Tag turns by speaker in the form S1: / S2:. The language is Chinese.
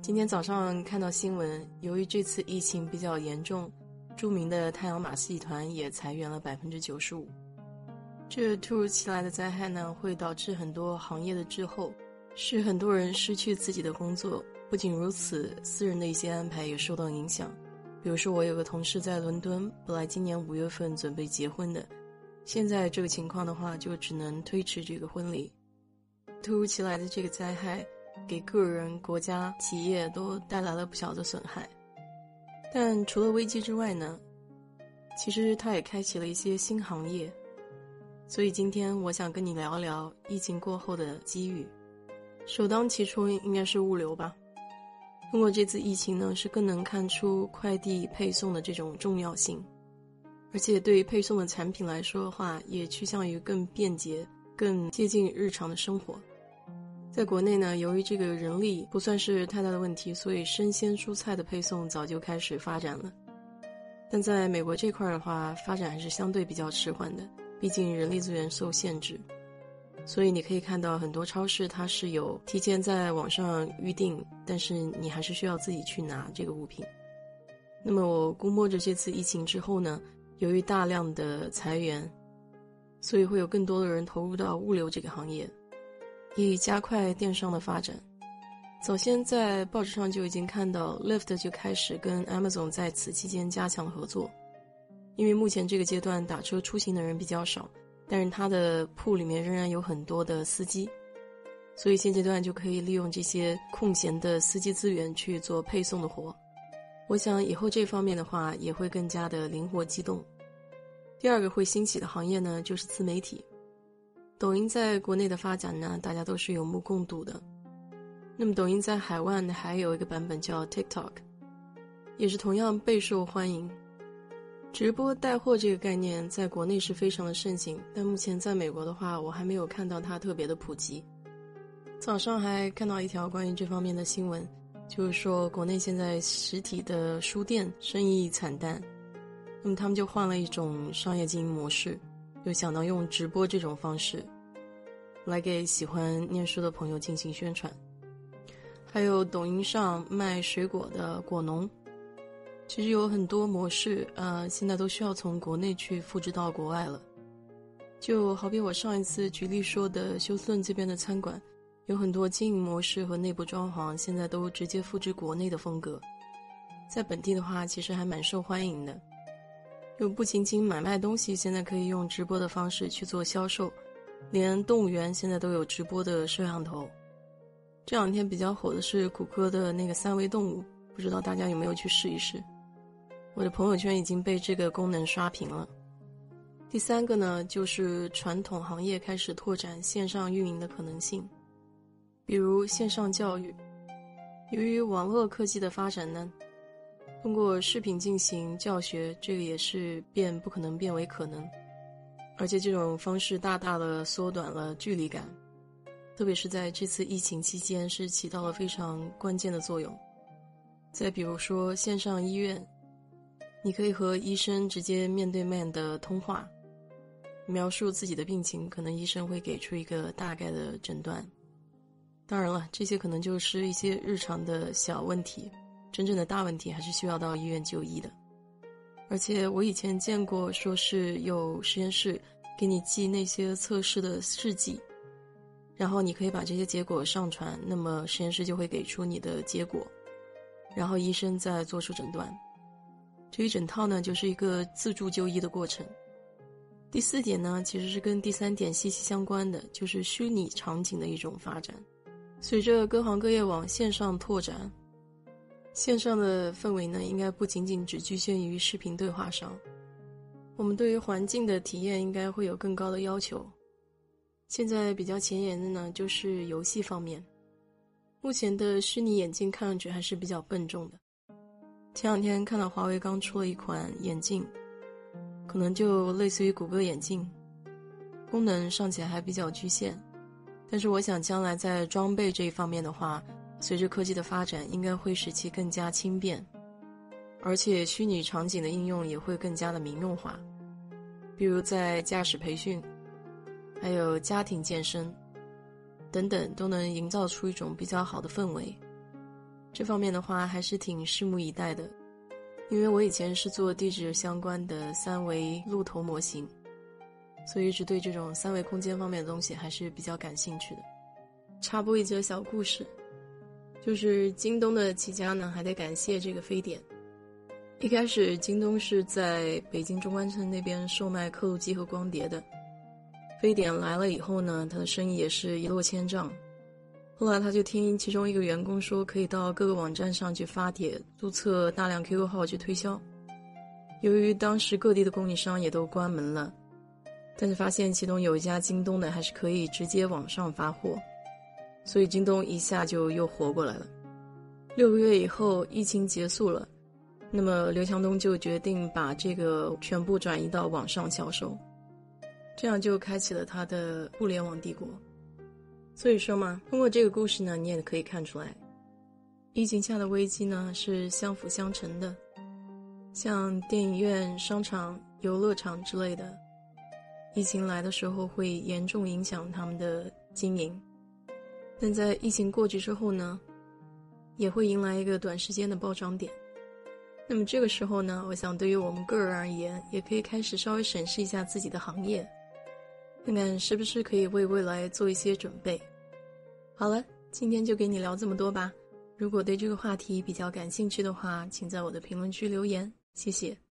S1: 今天早上看到新闻，由于这次疫情比较严重，著名的太阳马戏团也裁员了百分之九十五。这突如其来的灾害呢，会导致很多行业的滞后，使很多人失去自己的工作。不仅如此，私人的一些安排也受到影响。比如说，我有个同事在伦敦，本来今年五月份准备结婚的，现在这个情况的话，就只能推迟这个婚礼。突如其来的这个灾害，给个人、国家、企业都带来了不小的损害。但除了危机之外呢，其实它也开启了一些新行业。所以今天我想跟你聊聊疫情过后的机遇。首当其冲应该是物流吧。通过这次疫情呢，是更能看出快递配送的这种重要性，而且对于配送的产品来说的话，也趋向于更便捷。更接近日常的生活，在国内呢，由于这个人力不算是太大的问题，所以生鲜蔬菜的配送早就开始发展了。但在美国这块的话，发展还是相对比较迟缓的，毕竟人力资源受限制。所以你可以看到很多超市它是有提前在网上预定，但是你还是需要自己去拿这个物品。那么我估摸着这次疫情之后呢，由于大量的裁员。所以会有更多的人投入到物流这个行业，以加快电商的发展。早先在报纸上就已经看到，Lyft 就开始跟 Amazon 在此期间加强合作。因为目前这个阶段打车出行的人比较少，但是它的铺里面仍然有很多的司机，所以现阶段就可以利用这些空闲的司机资源去做配送的活。我想以后这方面的话也会更加的灵活机动。第二个会兴起的行业呢，就是自媒体。抖音在国内的发展呢，大家都是有目共睹的。那么，抖音在海外呢，还有一个版本叫 TikTok，也是同样备受欢迎。直播带货这个概念在国内是非常的盛行，但目前在美国的话，我还没有看到它特别的普及。早上还看到一条关于这方面的新闻，就是说国内现在实体的书店生意惨淡。那么他们就换了一种商业经营模式，又想到用直播这种方式，来给喜欢念书的朋友进行宣传。还有抖音上卖水果的果农，其实有很多模式，呃，现在都需要从国内去复制到国外了。就好比我上一次举例说的休斯顿这边的餐馆，有很多经营模式和内部装潢，现在都直接复制国内的风格，在本地的话，其实还蛮受欢迎的。就不仅仅买卖东西，现在可以用直播的方式去做销售，连动物园现在都有直播的摄像头。这两天比较火的是谷歌的那个三维动物，不知道大家有没有去试一试？我的朋友圈已经被这个功能刷屏了。第三个呢，就是传统行业开始拓展线上运营的可能性，比如线上教育。由于网络科技的发展呢。通过视频进行教学，这个也是变不可能变为可能，而且这种方式大大的缩短了距离感，特别是在这次疫情期间是起到了非常关键的作用。再比如说线上医院，你可以和医生直接面对面的通话，描述自己的病情，可能医生会给出一个大概的诊断。当然了，这些可能就是一些日常的小问题。真正的大问题还是需要到医院就医的，而且我以前见过，说是有实验室给你寄那些测试的试剂，然后你可以把这些结果上传，那么实验室就会给出你的结果，然后医生再做出诊断。这一整套呢，就是一个自助就医的过程。第四点呢，其实是跟第三点息息相关的，就是虚拟场景的一种发展。随着各行各业往线上拓展。线上的氛围呢，应该不仅仅只局限于视频对话上。我们对于环境的体验应该会有更高的要求。现在比较前沿的呢，就是游戏方面。目前的虚拟眼镜看上去还是比较笨重的。前两天看到华为刚出了一款眼镜，可能就类似于谷歌眼镜，功能尚且还比较局限。但是我想将来在装备这一方面的话，随着科技的发展，应该会使其更加轻便，而且虚拟场景的应用也会更加的民用化，比如在驾驶培训，还有家庭健身。等等都能营造出一种比较好的氛围，这方面的话还是挺拭目以待的。因为我以前是做地质相关的三维路头模型，所以一直对这种三维空间方面的东西还是比较感兴趣的。插播一则小故事，就是京东的起家呢，还得感谢这个非典。一开始京东是在北京中关村那边售卖刻录机和光碟的。非典来了以后呢，他的生意也是一落千丈。后来他就听其中一个员工说，可以到各个网站上去发帖，注册大量 QQ 号去推销。由于当时各地的供应商也都关门了，但是发现其中有一家京东的还是可以直接网上发货，所以京东一下就又活过来了。六个月以后，疫情结束了，那么刘强东就决定把这个全部转移到网上销售。这样就开启了他的互联网帝国。所以说嘛，通过这个故事呢，你也可以看出来，疫情下的危机呢是相辅相成的。像电影院、商场、游乐场之类的，疫情来的时候会严重影响他们的经营，但在疫情过去之后呢，也会迎来一个短时间的暴涨点。那么这个时候呢，我想对于我们个人而言，也可以开始稍微审视一下自己的行业。看看是不是可以为未来做一些准备。好了，今天就给你聊这么多吧。如果对这个话题比较感兴趣的话，请在我的评论区留言，谢谢。